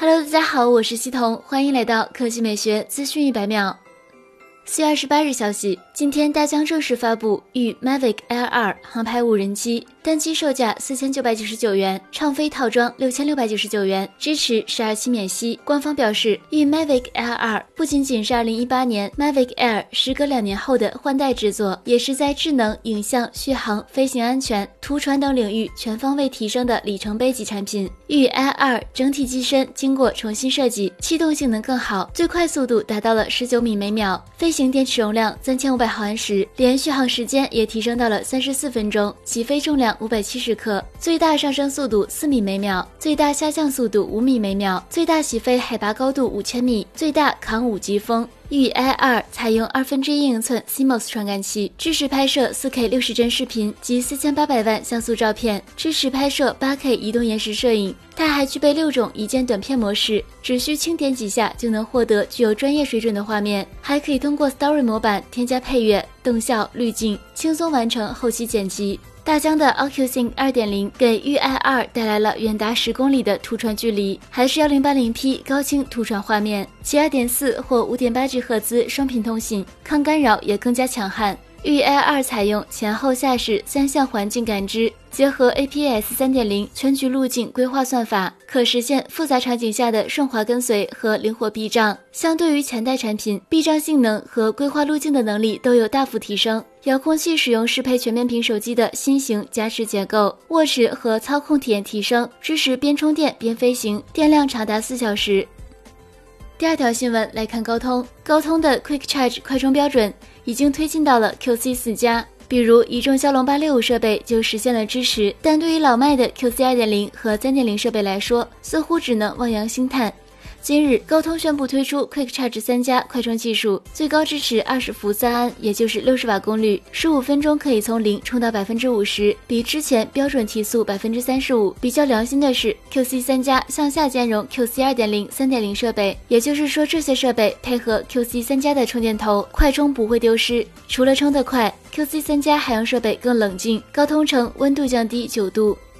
Hello，大家好，我是西彤，欢迎来到科技美学资讯一百秒。四月二十八日消息，今天大疆正式发布与 Mavic Air 二航拍无人机。单机售价四千九百九十九元，畅飞套装六千六百九十九元，支持十二期免息。官方表示，与 Mavic Air 二不仅仅是二零一八年 Mavic Air 时隔两年后的换代制作，也是在智能、影像、续航、飞行安全、图传等领域全方位提升的里程碑级产品。与 Air 二整体机身经过重新设计，气动性能更好，最快速度达到了十九米每秒，飞行电池容量三千五百毫安时，连续航时间也提升到了三十四分钟，起飞重量。五百七十克，最大上升速度四米每秒，最大下降速度五米每秒，最大起飞海拔高度五千米，最大扛五级风。御 i 二采用二分之一英寸 CMOS 传感器，支持拍摄 4K 六十帧视频及四千八百万像素照片，支持拍摄 8K 移动延时摄影。它还具备六种一键短片模式，只需轻点几下就能获得具有专业水准的画面，还可以通过 Story 模板添加配乐、动效、滤镜，轻松完成后期剪辑。大疆的 OcuSync 2.0给 UI 二带来了远达十公里的图传距离，还是幺零八零 P 高清图传画面，其二点四或五点八 G 赫兹双频通信，抗干扰也更加强悍。玉 i 二采用前后下视三项环境感知，结合 APS 3.0全局路径规划算法，可实现复杂场景下的顺滑跟随和灵活避障。相对于前代产品，避障性能和规划路径的能力都有大幅提升。遥控器使用适配全面屏手机的新型夹持结构，握持和操控体验提升，支持边充电边飞行，电量长达四小时。第二条新闻来看，高通，高通的 Quick Charge 快充标准。已经推进到了 QC 四加，比如一众骁龙八六五设备就实现了支持，但对于老迈的 QC 二点零和三点零设备来说，似乎只能望洋兴叹。今日，高通宣布推出 Quick Charge 三加快充技术，最高支持二十伏三安，也就是六十瓦功率，十五分钟可以从零充到百分之五十，比之前标准提速百分之三十五。比较良心的是，QC 三加向下兼容 QC 二点零、三点零设备，也就是说这些设备配合 QC 三加的充电头，快充不会丢失。除了充得快，QC 三加还让设备更冷静。高通称温度降低九度。